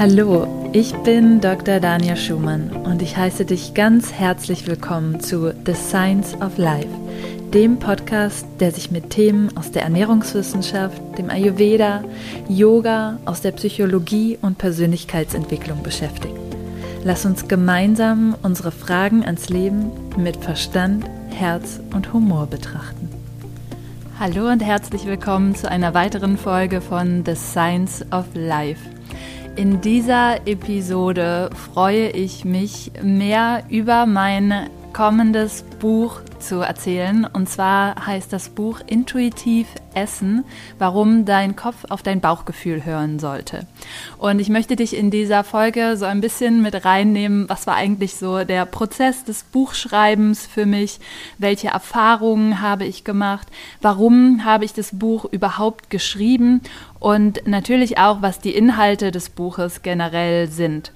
Hallo, ich bin Dr. Dania Schumann und ich heiße dich ganz herzlich willkommen zu The Science of Life, dem Podcast, der sich mit Themen aus der Ernährungswissenschaft, dem Ayurveda, Yoga, aus der Psychologie und Persönlichkeitsentwicklung beschäftigt. Lass uns gemeinsam unsere Fragen ans Leben mit Verstand, Herz und Humor betrachten. Hallo und herzlich willkommen zu einer weiteren Folge von The Science of Life. In dieser Episode freue ich mich mehr über mein kommendes Buch zu erzählen. Und zwar heißt das Buch Intuitiv Essen, warum dein Kopf auf dein Bauchgefühl hören sollte. Und ich möchte dich in dieser Folge so ein bisschen mit reinnehmen, was war eigentlich so der Prozess des Buchschreibens für mich, welche Erfahrungen habe ich gemacht, warum habe ich das Buch überhaupt geschrieben und natürlich auch, was die Inhalte des Buches generell sind.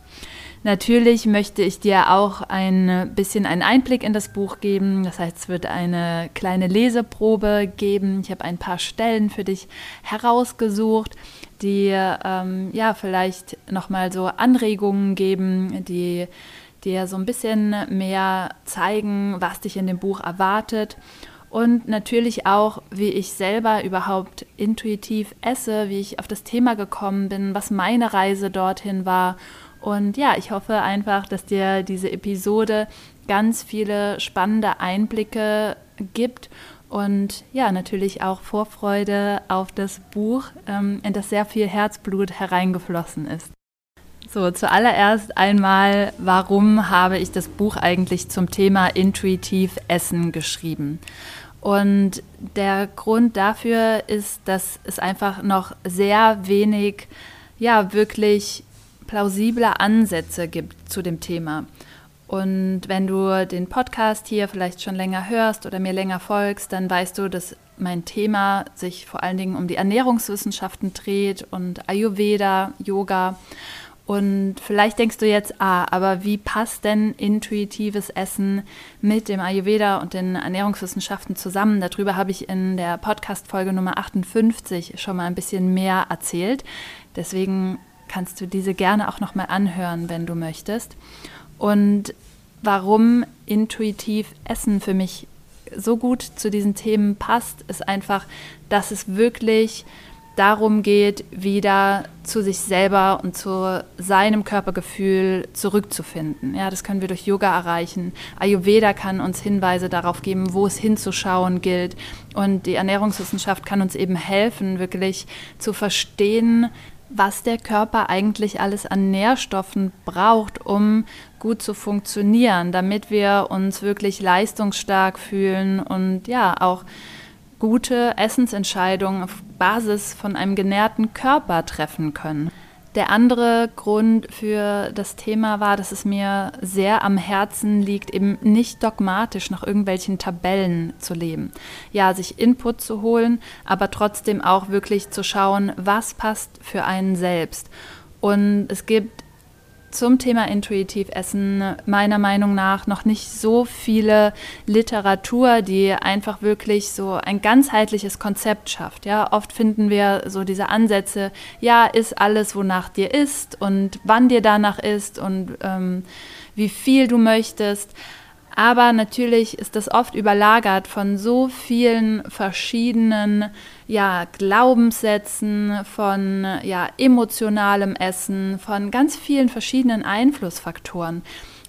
Natürlich möchte ich dir auch ein bisschen einen Einblick in das Buch geben. Das heißt, es wird eine kleine Leseprobe geben. Ich habe ein paar Stellen für dich herausgesucht, die ähm, ja vielleicht nochmal so Anregungen geben, die dir so ein bisschen mehr zeigen, was dich in dem Buch erwartet und natürlich auch, wie ich selber überhaupt intuitiv esse, wie ich auf das Thema gekommen bin, was meine Reise dorthin war und ja, ich hoffe einfach, dass dir diese Episode ganz viele spannende Einblicke gibt und ja, natürlich auch Vorfreude auf das Buch, ähm, in das sehr viel Herzblut hereingeflossen ist. So, zuallererst einmal, warum habe ich das Buch eigentlich zum Thema intuitiv Essen geschrieben? Und der Grund dafür ist, dass es einfach noch sehr wenig, ja, wirklich plausible Ansätze gibt zu dem Thema. Und wenn du den Podcast hier vielleicht schon länger hörst oder mir länger folgst, dann weißt du, dass mein Thema sich vor allen Dingen um die Ernährungswissenschaften dreht und Ayurveda, Yoga. Und vielleicht denkst du jetzt, ah, aber wie passt denn intuitives Essen mit dem Ayurveda und den Ernährungswissenschaften zusammen? Darüber habe ich in der Podcast-Folge Nummer 58 schon mal ein bisschen mehr erzählt. Deswegen kannst du diese gerne auch nochmal anhören, wenn du möchtest. Und warum intuitiv Essen für mich so gut zu diesen Themen passt, ist einfach, dass es wirklich darum geht, wieder zu sich selber und zu seinem Körpergefühl zurückzufinden. Ja, das können wir durch Yoga erreichen. Ayurveda kann uns Hinweise darauf geben, wo es hinzuschauen gilt. Und die Ernährungswissenschaft kann uns eben helfen, wirklich zu verstehen, was der Körper eigentlich alles an Nährstoffen braucht, um gut zu funktionieren, damit wir uns wirklich leistungsstark fühlen und ja auch gute Essensentscheidungen auf Basis von einem genährten Körper treffen können. Der andere Grund für das Thema war, dass es mir sehr am Herzen liegt, eben nicht dogmatisch nach irgendwelchen Tabellen zu leben. Ja, sich Input zu holen, aber trotzdem auch wirklich zu schauen, was passt für einen selbst. Und es gibt zum Thema intuitiv Essen meiner Meinung nach noch nicht so viele Literatur, die einfach wirklich so ein ganzheitliches Konzept schafft. Ja, oft finden wir so diese Ansätze, ja, ist alles, wonach dir ist und wann dir danach ist und ähm, wie viel du möchtest. Aber natürlich ist das oft überlagert von so vielen verschiedenen ja, Glaubenssätzen, von ja, emotionalem Essen, von ganz vielen verschiedenen Einflussfaktoren.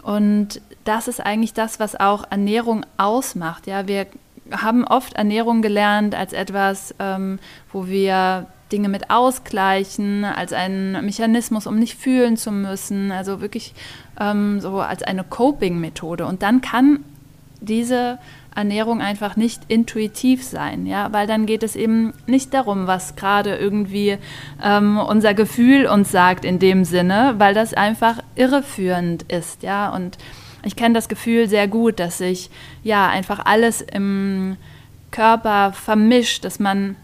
Und das ist eigentlich das, was auch Ernährung ausmacht. Ja, wir haben oft Ernährung gelernt als etwas, ähm, wo wir Dinge mit ausgleichen, als einen Mechanismus, um nicht fühlen zu müssen, also wirklich ähm, so als eine Coping-Methode. Und dann kann diese Ernährung einfach nicht intuitiv sein, ja, weil dann geht es eben nicht darum, was gerade irgendwie ähm, unser Gefühl uns sagt in dem Sinne, weil das einfach irreführend ist, ja. Und ich kenne das Gefühl sehr gut, dass sich ja einfach alles im Körper vermischt, dass man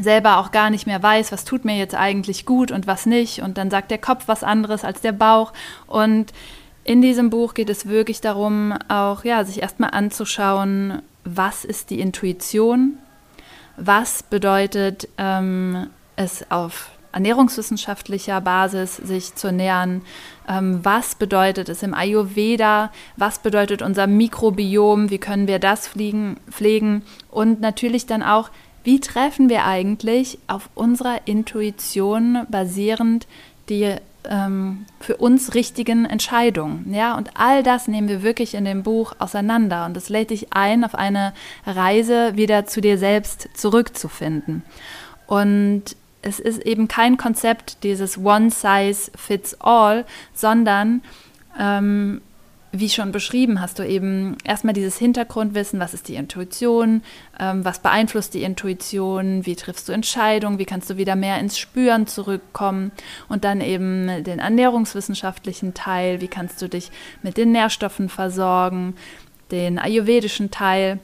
selber auch gar nicht mehr weiß, was tut mir jetzt eigentlich gut und was nicht. Und dann sagt der Kopf was anderes als der Bauch. Und in diesem Buch geht es wirklich darum, auch ja, sich erstmal anzuschauen, was ist die Intuition, was bedeutet ähm, es auf ernährungswissenschaftlicher Basis sich zu nähern. Ähm, was bedeutet es im Ayurveda? Was bedeutet unser Mikrobiom? Wie können wir das fliegen, pflegen? Und natürlich dann auch, wie treffen wir eigentlich auf unserer Intuition basierend die ähm, für uns richtigen Entscheidungen. Ja, und all das nehmen wir wirklich in dem Buch auseinander und es lädt dich ein, auf eine Reise wieder zu dir selbst zurückzufinden. Und es ist eben kein Konzept dieses One Size Fits All, sondern ähm, wie schon beschrieben, hast du eben erstmal dieses Hintergrundwissen, was ist die Intuition, ähm, was beeinflusst die Intuition, wie triffst du Entscheidungen, wie kannst du wieder mehr ins Spüren zurückkommen und dann eben den ernährungswissenschaftlichen Teil, wie kannst du dich mit den Nährstoffen versorgen, den ayurvedischen Teil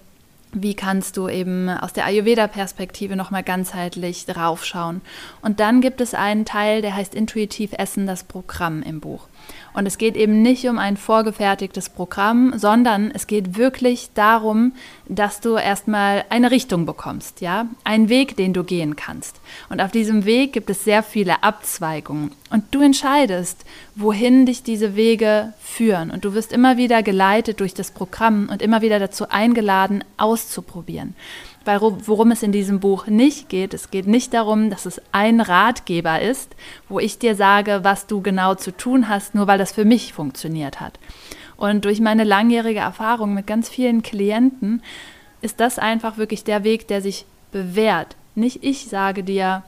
wie kannst du eben aus der Ayurveda-Perspektive nochmal ganzheitlich draufschauen. Und dann gibt es einen Teil, der heißt Intuitiv Essen, das Programm im Buch. Und es geht eben nicht um ein vorgefertigtes Programm, sondern es geht wirklich darum, dass du erstmal eine Richtung bekommst, ja, einen Weg, den du gehen kannst. Und auf diesem Weg gibt es sehr viele Abzweigungen. Und du entscheidest, wohin dich diese Wege führen. Und du wirst immer wieder geleitet durch das Programm und immer wieder dazu eingeladen, auszuprobieren weil worum es in diesem Buch nicht geht. Es geht nicht darum, dass es ein Ratgeber ist, wo ich dir sage, was du genau zu tun hast, nur weil das für mich funktioniert hat. Und durch meine langjährige Erfahrung mit ganz vielen Klienten ist das einfach wirklich der Weg, der sich bewährt. Nicht ich sage dir,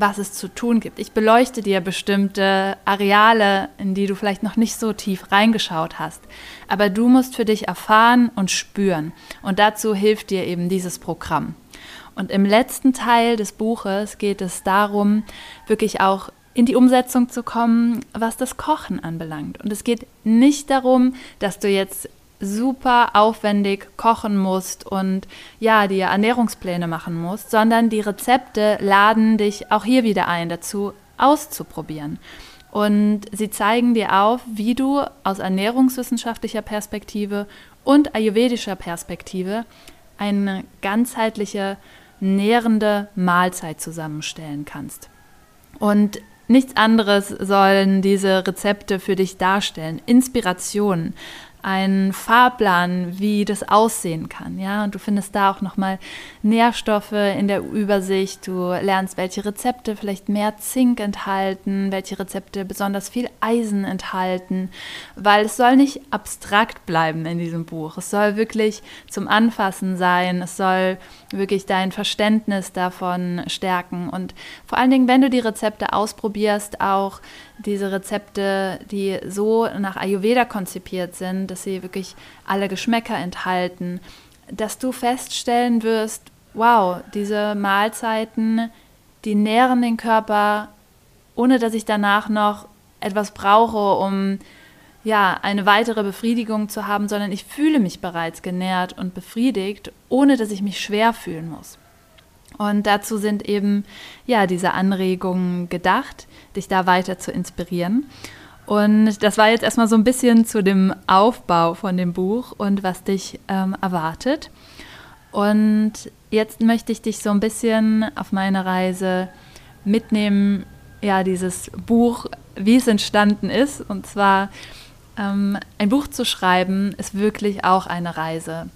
was es zu tun gibt. Ich beleuchte dir bestimmte Areale, in die du vielleicht noch nicht so tief reingeschaut hast. Aber du musst für dich erfahren und spüren. Und dazu hilft dir eben dieses Programm. Und im letzten Teil des Buches geht es darum, wirklich auch in die Umsetzung zu kommen, was das Kochen anbelangt. Und es geht nicht darum, dass du jetzt super aufwendig kochen musst und ja, dir Ernährungspläne machen musst, sondern die Rezepte laden dich auch hier wieder ein, dazu auszuprobieren. Und sie zeigen dir auf, wie du aus ernährungswissenschaftlicher Perspektive und ayurvedischer Perspektive eine ganzheitliche, nährende Mahlzeit zusammenstellen kannst. Und nichts anderes sollen diese Rezepte für dich darstellen. Inspirationen, einen Fahrplan, wie das aussehen kann. Ja, und du findest da auch nochmal Nährstoffe in der Übersicht. Du lernst, welche Rezepte vielleicht mehr Zink enthalten, welche Rezepte besonders viel Eisen enthalten, weil es soll nicht abstrakt bleiben in diesem Buch. Es soll wirklich zum Anfassen sein. Es soll wirklich dein Verständnis davon stärken und vor allen Dingen, wenn du die Rezepte ausprobierst, auch diese Rezepte, die so nach Ayurveda konzipiert sind, dass sie wirklich alle Geschmäcker enthalten, dass du feststellen wirst, wow, diese Mahlzeiten, die nähren den Körper, ohne dass ich danach noch etwas brauche, um ja, eine weitere Befriedigung zu haben, sondern ich fühle mich bereits genährt und befriedigt, ohne dass ich mich schwer fühlen muss. Und dazu sind eben ja diese Anregungen gedacht, dich da weiter zu inspirieren. Und das war jetzt erstmal so ein bisschen zu dem Aufbau von dem Buch und was dich ähm, erwartet. Und jetzt möchte ich dich so ein bisschen auf meine Reise mitnehmen, ja, dieses Buch, wie es entstanden ist. Und zwar ähm, ein Buch zu schreiben, ist wirklich auch eine Reise.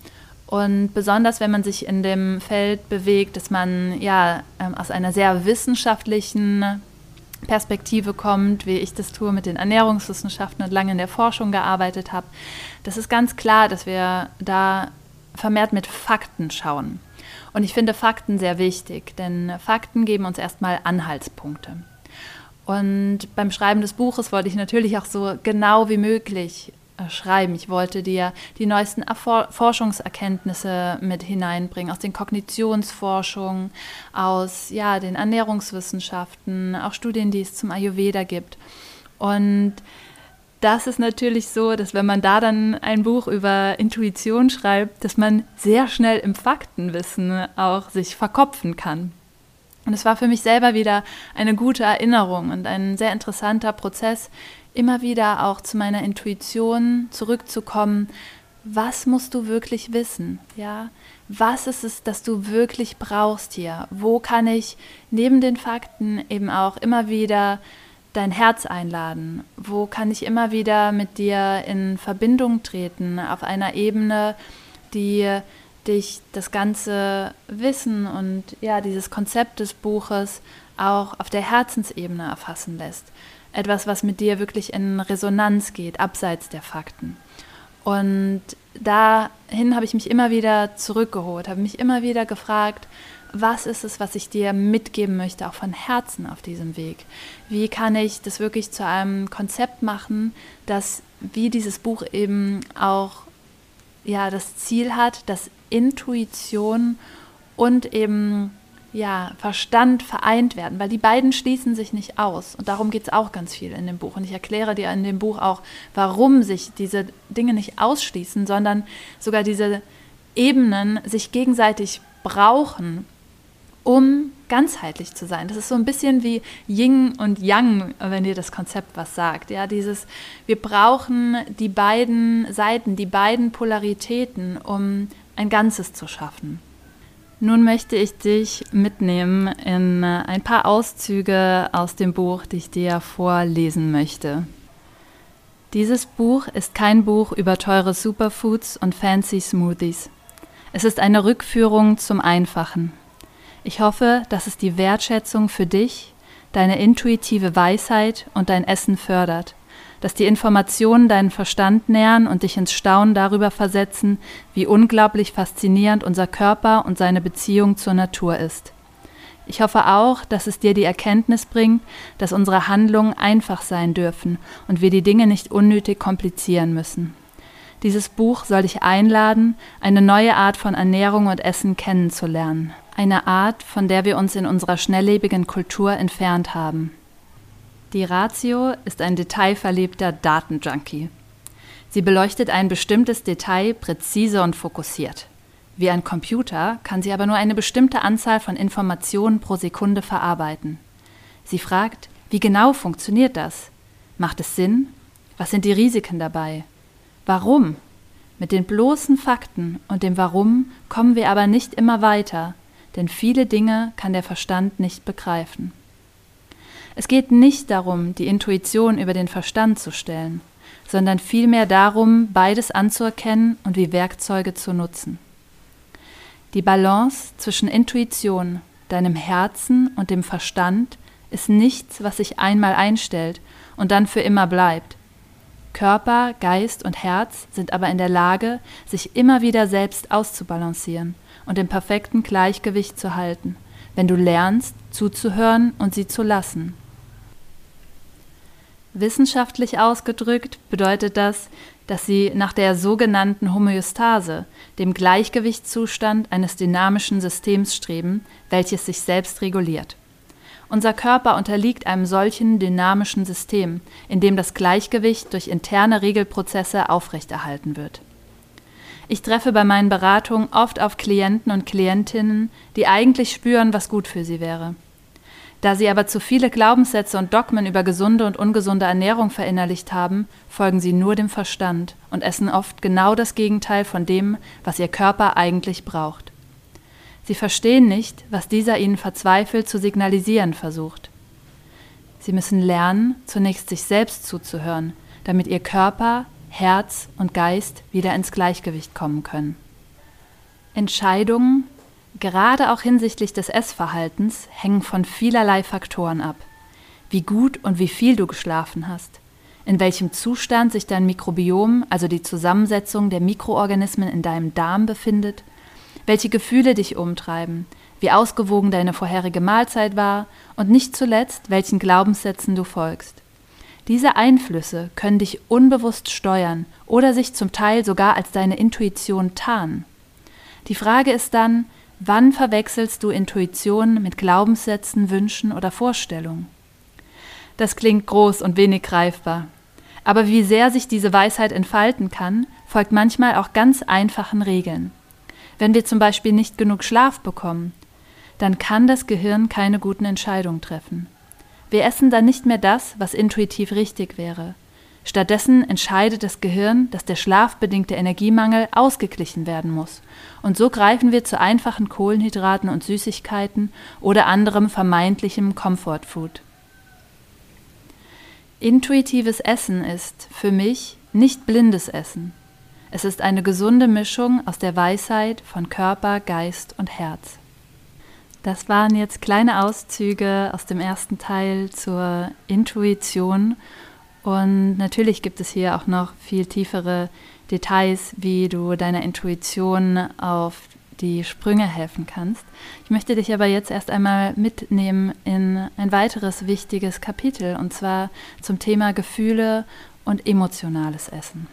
Und besonders wenn man sich in dem Feld bewegt, dass man ja ähm, aus einer sehr wissenschaftlichen Perspektive kommt, wie ich das tue mit den Ernährungswissenschaften und lange in der Forschung gearbeitet habe, das ist ganz klar, dass wir da vermehrt mit Fakten schauen. Und ich finde Fakten sehr wichtig, denn Fakten geben uns erstmal Anhaltspunkte. Und beim Schreiben des Buches wollte ich natürlich auch so genau wie möglich schreiben. Ich wollte dir die neuesten Erfor Forschungserkenntnisse mit hineinbringen, aus den Kognitionsforschungen, aus ja, den Ernährungswissenschaften, auch Studien, die es zum Ayurveda gibt. Und das ist natürlich so, dass wenn man da dann ein Buch über Intuition schreibt, dass man sehr schnell im Faktenwissen auch sich verkopfen kann. Und es war für mich selber wieder eine gute Erinnerung und ein sehr interessanter Prozess, immer wieder auch zu meiner Intuition zurückzukommen, was musst du wirklich wissen? Ja, was ist es, das du wirklich brauchst hier? Wo kann ich neben den Fakten eben auch immer wieder dein Herz einladen? Wo kann ich immer wieder mit dir in Verbindung treten auf einer Ebene, die dich das ganze Wissen und ja, dieses Konzept des Buches auch auf der Herzensebene erfassen lässt? Etwas, was mit dir wirklich in Resonanz geht, abseits der Fakten. Und dahin habe ich mich immer wieder zurückgeholt, habe mich immer wieder gefragt, was ist es, was ich dir mitgeben möchte, auch von Herzen auf diesem Weg? Wie kann ich das wirklich zu einem Konzept machen, das wie dieses Buch eben auch ja das Ziel hat, dass Intuition und eben ja, Verstand vereint werden, weil die beiden schließen sich nicht aus. Und darum geht es auch ganz viel in dem Buch. Und ich erkläre dir in dem Buch auch, warum sich diese Dinge nicht ausschließen, sondern sogar diese Ebenen sich gegenseitig brauchen, um ganzheitlich zu sein. Das ist so ein bisschen wie Yin und Yang, wenn dir das Konzept was sagt. Ja, dieses, wir brauchen die beiden Seiten, die beiden Polaritäten, um ein Ganzes zu schaffen. Nun möchte ich dich mitnehmen in äh, ein paar Auszüge aus dem Buch, die ich dir vorlesen möchte. Dieses Buch ist kein Buch über teure Superfoods und fancy Smoothies. Es ist eine Rückführung zum Einfachen. Ich hoffe, dass es die Wertschätzung für dich, deine intuitive Weisheit und dein Essen fördert dass die Informationen deinen Verstand nähern und dich ins Staunen darüber versetzen, wie unglaublich faszinierend unser Körper und seine Beziehung zur Natur ist. Ich hoffe auch, dass es dir die Erkenntnis bringt, dass unsere Handlungen einfach sein dürfen und wir die Dinge nicht unnötig komplizieren müssen. Dieses Buch soll dich einladen, eine neue Art von Ernährung und Essen kennenzulernen. Eine Art, von der wir uns in unserer schnelllebigen Kultur entfernt haben. Die Ratio ist ein detailverliebter Datenjunkie. Sie beleuchtet ein bestimmtes Detail präzise und fokussiert. Wie ein Computer kann sie aber nur eine bestimmte Anzahl von Informationen pro Sekunde verarbeiten. Sie fragt, wie genau funktioniert das? Macht es Sinn? Was sind die Risiken dabei? Warum? Mit den bloßen Fakten und dem Warum kommen wir aber nicht immer weiter, denn viele Dinge kann der Verstand nicht begreifen. Es geht nicht darum, die Intuition über den Verstand zu stellen, sondern vielmehr darum, beides anzuerkennen und wie Werkzeuge zu nutzen. Die Balance zwischen Intuition, deinem Herzen und dem Verstand ist nichts, was sich einmal einstellt und dann für immer bleibt. Körper, Geist und Herz sind aber in der Lage, sich immer wieder selbst auszubalancieren und im perfekten Gleichgewicht zu halten, wenn du lernst, zuzuhören und sie zu lassen. Wissenschaftlich ausgedrückt bedeutet das, dass sie nach der sogenannten Homöostase, dem Gleichgewichtszustand eines dynamischen Systems streben, welches sich selbst reguliert. Unser Körper unterliegt einem solchen dynamischen System, in dem das Gleichgewicht durch interne Regelprozesse aufrechterhalten wird. Ich treffe bei meinen Beratungen oft auf Klienten und Klientinnen, die eigentlich spüren, was gut für sie wäre. Da sie aber zu viele Glaubenssätze und Dogmen über gesunde und ungesunde Ernährung verinnerlicht haben, folgen sie nur dem Verstand und essen oft genau das Gegenteil von dem, was ihr Körper eigentlich braucht. Sie verstehen nicht, was dieser ihnen verzweifelt zu signalisieren versucht. Sie müssen lernen, zunächst sich selbst zuzuhören, damit ihr Körper, Herz und Geist wieder ins Gleichgewicht kommen können. Entscheidungen, Gerade auch hinsichtlich des Essverhaltens hängen von vielerlei Faktoren ab. Wie gut und wie viel du geschlafen hast, in welchem Zustand sich dein Mikrobiom, also die Zusammensetzung der Mikroorganismen in deinem Darm befindet, welche Gefühle dich umtreiben, wie ausgewogen deine vorherige Mahlzeit war und nicht zuletzt, welchen Glaubenssätzen du folgst. Diese Einflüsse können dich unbewusst steuern oder sich zum Teil sogar als deine Intuition tarnen. Die Frage ist dann, Wann verwechselst du Intuition mit Glaubenssätzen, Wünschen oder Vorstellungen? Das klingt groß und wenig greifbar. Aber wie sehr sich diese Weisheit entfalten kann, folgt manchmal auch ganz einfachen Regeln. Wenn wir zum Beispiel nicht genug Schlaf bekommen, dann kann das Gehirn keine guten Entscheidungen treffen. Wir essen dann nicht mehr das, was intuitiv richtig wäre. Stattdessen entscheidet das Gehirn, dass der schlafbedingte Energiemangel ausgeglichen werden muss. Und so greifen wir zu einfachen Kohlenhydraten und Süßigkeiten oder anderem vermeintlichem Comfortfood. Intuitives Essen ist für mich nicht blindes Essen. Es ist eine gesunde Mischung aus der Weisheit von Körper, Geist und Herz. Das waren jetzt kleine Auszüge aus dem ersten Teil zur Intuition und natürlich gibt es hier auch noch viel tiefere Details, wie du deiner Intuition auf die Sprünge helfen kannst. Ich möchte dich aber jetzt erst einmal mitnehmen in ein weiteres wichtiges Kapitel, und zwar zum Thema Gefühle und emotionales Essen.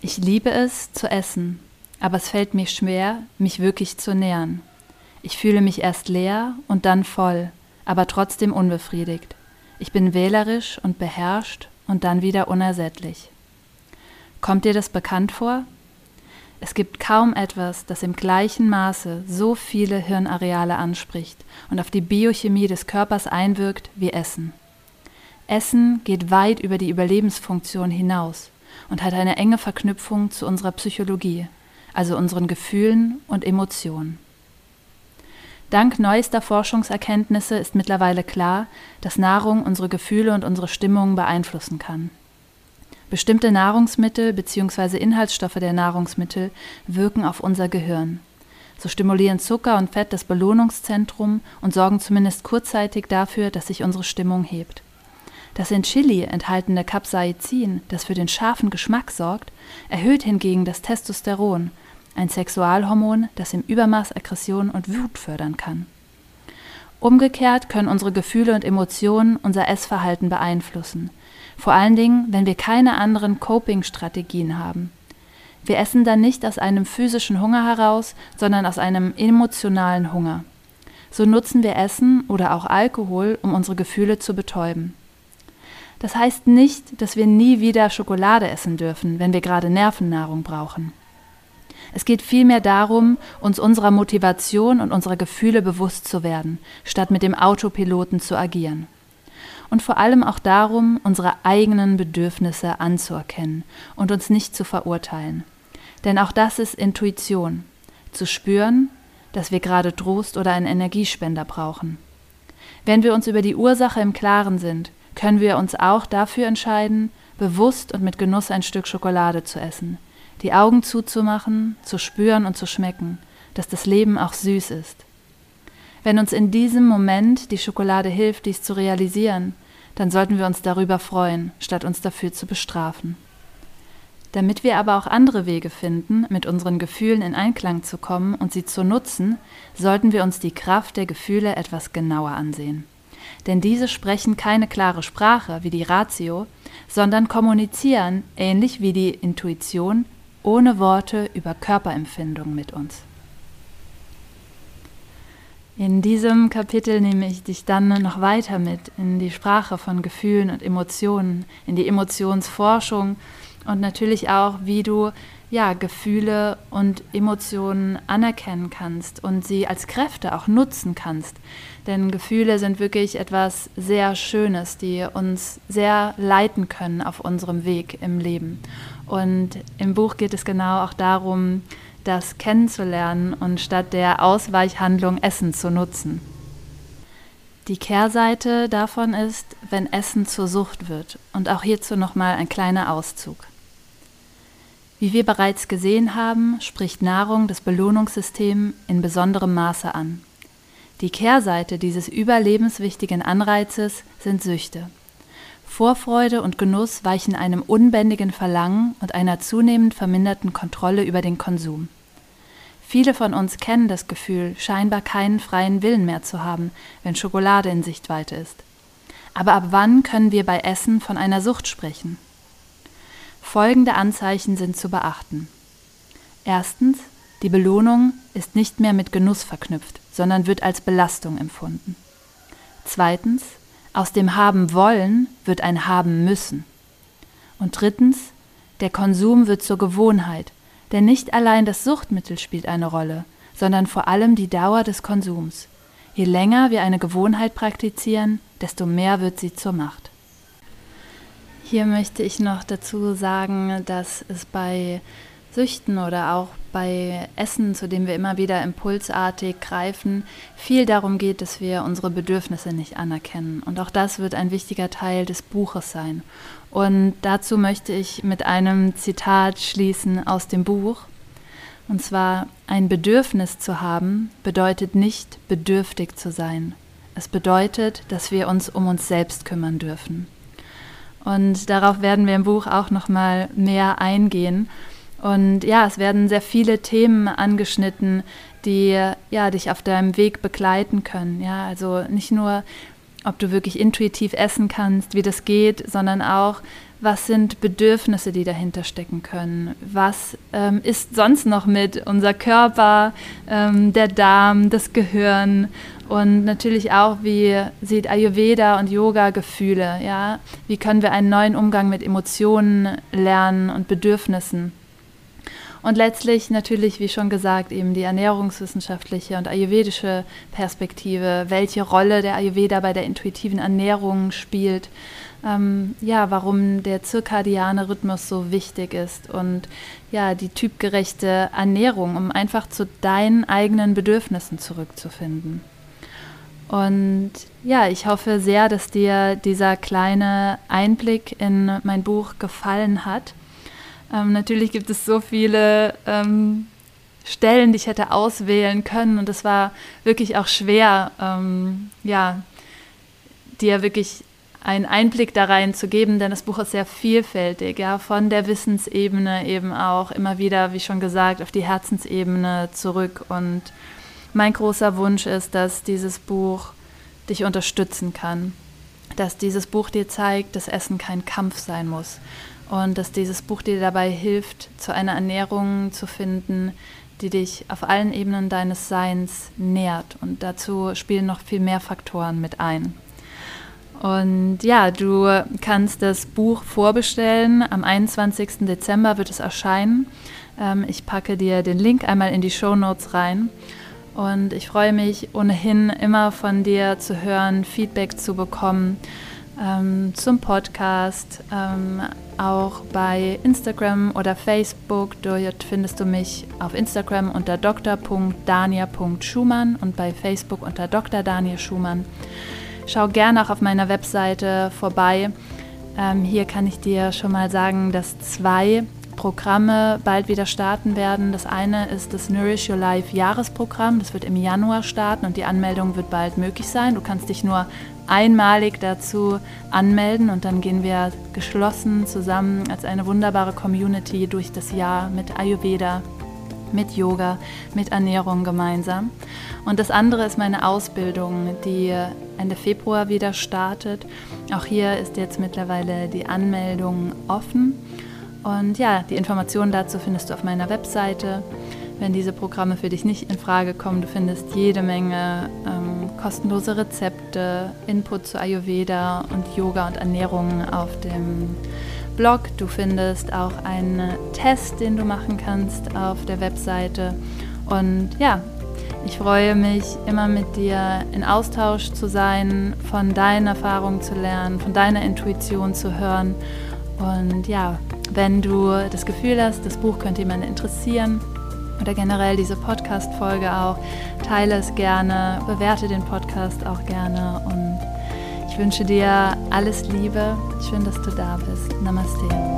Ich liebe es zu essen, aber es fällt mir schwer, mich wirklich zu nähern. Ich fühle mich erst leer und dann voll, aber trotzdem unbefriedigt. Ich bin wählerisch und beherrscht und dann wieder unersättlich. Kommt dir das bekannt vor? Es gibt kaum etwas, das im gleichen Maße so viele Hirnareale anspricht und auf die Biochemie des Körpers einwirkt wie Essen. Essen geht weit über die Überlebensfunktion hinaus und hat eine enge Verknüpfung zu unserer Psychologie, also unseren Gefühlen und Emotionen. Dank neuester Forschungserkenntnisse ist mittlerweile klar, dass Nahrung unsere Gefühle und unsere Stimmung beeinflussen kann. Bestimmte Nahrungsmittel bzw. Inhaltsstoffe der Nahrungsmittel wirken auf unser Gehirn. So stimulieren Zucker und Fett das Belohnungszentrum und sorgen zumindest kurzzeitig dafür, dass sich unsere Stimmung hebt. Das in Chili enthaltene Capsaicin, das für den scharfen Geschmack sorgt, erhöht hingegen das Testosteron, ein Sexualhormon, das im Übermaß Aggression und Wut fördern kann. Umgekehrt können unsere Gefühle und Emotionen unser Essverhalten beeinflussen, vor allen Dingen, wenn wir keine anderen Coping-Strategien haben. Wir essen dann nicht aus einem physischen Hunger heraus, sondern aus einem emotionalen Hunger. So nutzen wir Essen oder auch Alkohol, um unsere Gefühle zu betäuben. Das heißt nicht, dass wir nie wieder Schokolade essen dürfen, wenn wir gerade Nervennahrung brauchen. Es geht vielmehr darum, uns unserer Motivation und unserer Gefühle bewusst zu werden, statt mit dem Autopiloten zu agieren. Und vor allem auch darum, unsere eigenen Bedürfnisse anzuerkennen und uns nicht zu verurteilen. Denn auch das ist Intuition, zu spüren, dass wir gerade Trost oder einen Energiespender brauchen. Wenn wir uns über die Ursache im Klaren sind, können wir uns auch dafür entscheiden, bewusst und mit Genuss ein Stück Schokolade zu essen, die Augen zuzumachen, zu spüren und zu schmecken, dass das Leben auch süß ist. Wenn uns in diesem Moment die Schokolade hilft, dies zu realisieren, dann sollten wir uns darüber freuen, statt uns dafür zu bestrafen. Damit wir aber auch andere Wege finden, mit unseren Gefühlen in Einklang zu kommen und sie zu nutzen, sollten wir uns die Kraft der Gefühle etwas genauer ansehen. Denn diese sprechen keine klare Sprache wie die Ratio, sondern kommunizieren, ähnlich wie die Intuition, ohne Worte über Körperempfindung mit uns. In diesem Kapitel nehme ich dich dann noch weiter mit in die Sprache von Gefühlen und Emotionen, in die Emotionsforschung und natürlich auch, wie du ja, Gefühle und Emotionen anerkennen kannst und sie als Kräfte auch nutzen kannst. Denn Gefühle sind wirklich etwas sehr Schönes, die uns sehr leiten können auf unserem Weg im Leben. Und im Buch geht es genau auch darum, das kennenzulernen und statt der Ausweichhandlung Essen zu nutzen. Die Kehrseite davon ist, wenn Essen zur Sucht wird. Und auch hierzu nochmal ein kleiner Auszug. Wie wir bereits gesehen haben, spricht Nahrung das Belohnungssystem in besonderem Maße an. Die Kehrseite dieses überlebenswichtigen Anreizes sind Süchte. Vorfreude und Genuss weichen einem unbändigen Verlangen und einer zunehmend verminderten Kontrolle über den Konsum. Viele von uns kennen das Gefühl, scheinbar keinen freien Willen mehr zu haben, wenn Schokolade in Sichtweite ist. Aber ab wann können wir bei Essen von einer Sucht sprechen? Folgende Anzeichen sind zu beachten. Erstens, die Belohnung ist nicht mehr mit Genuss verknüpft, sondern wird als Belastung empfunden. Zweitens, aus dem Haben wollen wird ein Haben müssen. Und drittens, der Konsum wird zur Gewohnheit, denn nicht allein das Suchtmittel spielt eine Rolle, sondern vor allem die Dauer des Konsums. Je länger wir eine Gewohnheit praktizieren, desto mehr wird sie zur Macht. Hier möchte ich noch dazu sagen, dass es bei Süchten oder auch bei Essen, zu dem wir immer wieder impulsartig greifen, viel darum geht, dass wir unsere Bedürfnisse nicht anerkennen. Und auch das wird ein wichtiger Teil des Buches sein. Und dazu möchte ich mit einem Zitat schließen aus dem Buch. Und zwar, ein Bedürfnis zu haben bedeutet nicht bedürftig zu sein. Es bedeutet, dass wir uns um uns selbst kümmern dürfen. Und darauf werden wir im Buch auch noch mal mehr eingehen. Und ja, es werden sehr viele Themen angeschnitten, die ja dich auf deinem Weg begleiten können. Ja, also nicht nur, ob du wirklich intuitiv essen kannst, wie das geht, sondern auch, was sind Bedürfnisse, die dahinter stecken können? Was ähm, ist sonst noch mit unser Körper, ähm, der Darm, das Gehirn und natürlich auch, wie sieht Ayurveda und Yoga Gefühle? Ja, wie können wir einen neuen Umgang mit Emotionen lernen und Bedürfnissen? Und letztlich natürlich, wie schon gesagt, eben die ernährungswissenschaftliche und ayurvedische Perspektive, welche Rolle der Ayurveda bei der intuitiven Ernährung spielt, ähm, ja, warum der zirkadiane Rhythmus so wichtig ist und ja, die typgerechte Ernährung, um einfach zu deinen eigenen Bedürfnissen zurückzufinden. Und ja, ich hoffe sehr, dass dir dieser kleine Einblick in mein Buch gefallen hat. Ähm, natürlich gibt es so viele ähm, Stellen, die ich hätte auswählen können und es war wirklich auch schwer, ähm, ja, dir wirklich einen Einblick da rein zu geben, denn das Buch ist sehr vielfältig, ja, von der Wissensebene eben auch immer wieder, wie schon gesagt, auf die Herzensebene zurück. Und mein großer Wunsch ist, dass dieses Buch dich unterstützen kann, dass dieses Buch dir zeigt, dass Essen kein Kampf sein muss, und dass dieses Buch dir dabei hilft, zu einer Ernährung zu finden, die dich auf allen Ebenen deines Seins nährt. Und dazu spielen noch viel mehr Faktoren mit ein. Und ja, du kannst das Buch vorbestellen. Am 21. Dezember wird es erscheinen. Ähm, ich packe dir den Link einmal in die Show Notes rein. Und ich freue mich ohnehin immer von dir zu hören, Feedback zu bekommen ähm, zum Podcast, ähm, auch bei Instagram oder Facebook. Dort findest du mich auf Instagram unter dr.dania.schumann und bei Facebook unter Dr. Daniel Schumann. Schau gerne auch auf meiner Webseite vorbei. Ähm, hier kann ich dir schon mal sagen, dass zwei Programme bald wieder starten werden. Das eine ist das Nourish Your Life Jahresprogramm. Das wird im Januar starten und die Anmeldung wird bald möglich sein. Du kannst dich nur einmalig dazu anmelden und dann gehen wir geschlossen zusammen als eine wunderbare Community durch das Jahr mit Ayurveda, mit Yoga, mit Ernährung gemeinsam. Und das andere ist meine Ausbildung, die Ende Februar wieder startet. Auch hier ist jetzt mittlerweile die Anmeldung offen. Und ja, die Informationen dazu findest du auf meiner Webseite. Wenn diese Programme für dich nicht in Frage kommen, du findest jede Menge ähm, kostenlose Rezepte, Input zu Ayurveda und Yoga und Ernährung auf dem Blog. Du findest auch einen Test, den du machen kannst auf der Webseite. Und ja, ich freue mich, immer mit dir in Austausch zu sein, von deinen Erfahrungen zu lernen, von deiner Intuition zu hören. Und ja, wenn du das Gefühl hast, das Buch könnte jemanden interessieren oder generell diese Podcast-Folge auch, teile es gerne, bewerte den Podcast auch gerne und ich wünsche dir alles Liebe. Schön, dass du da bist. Namaste.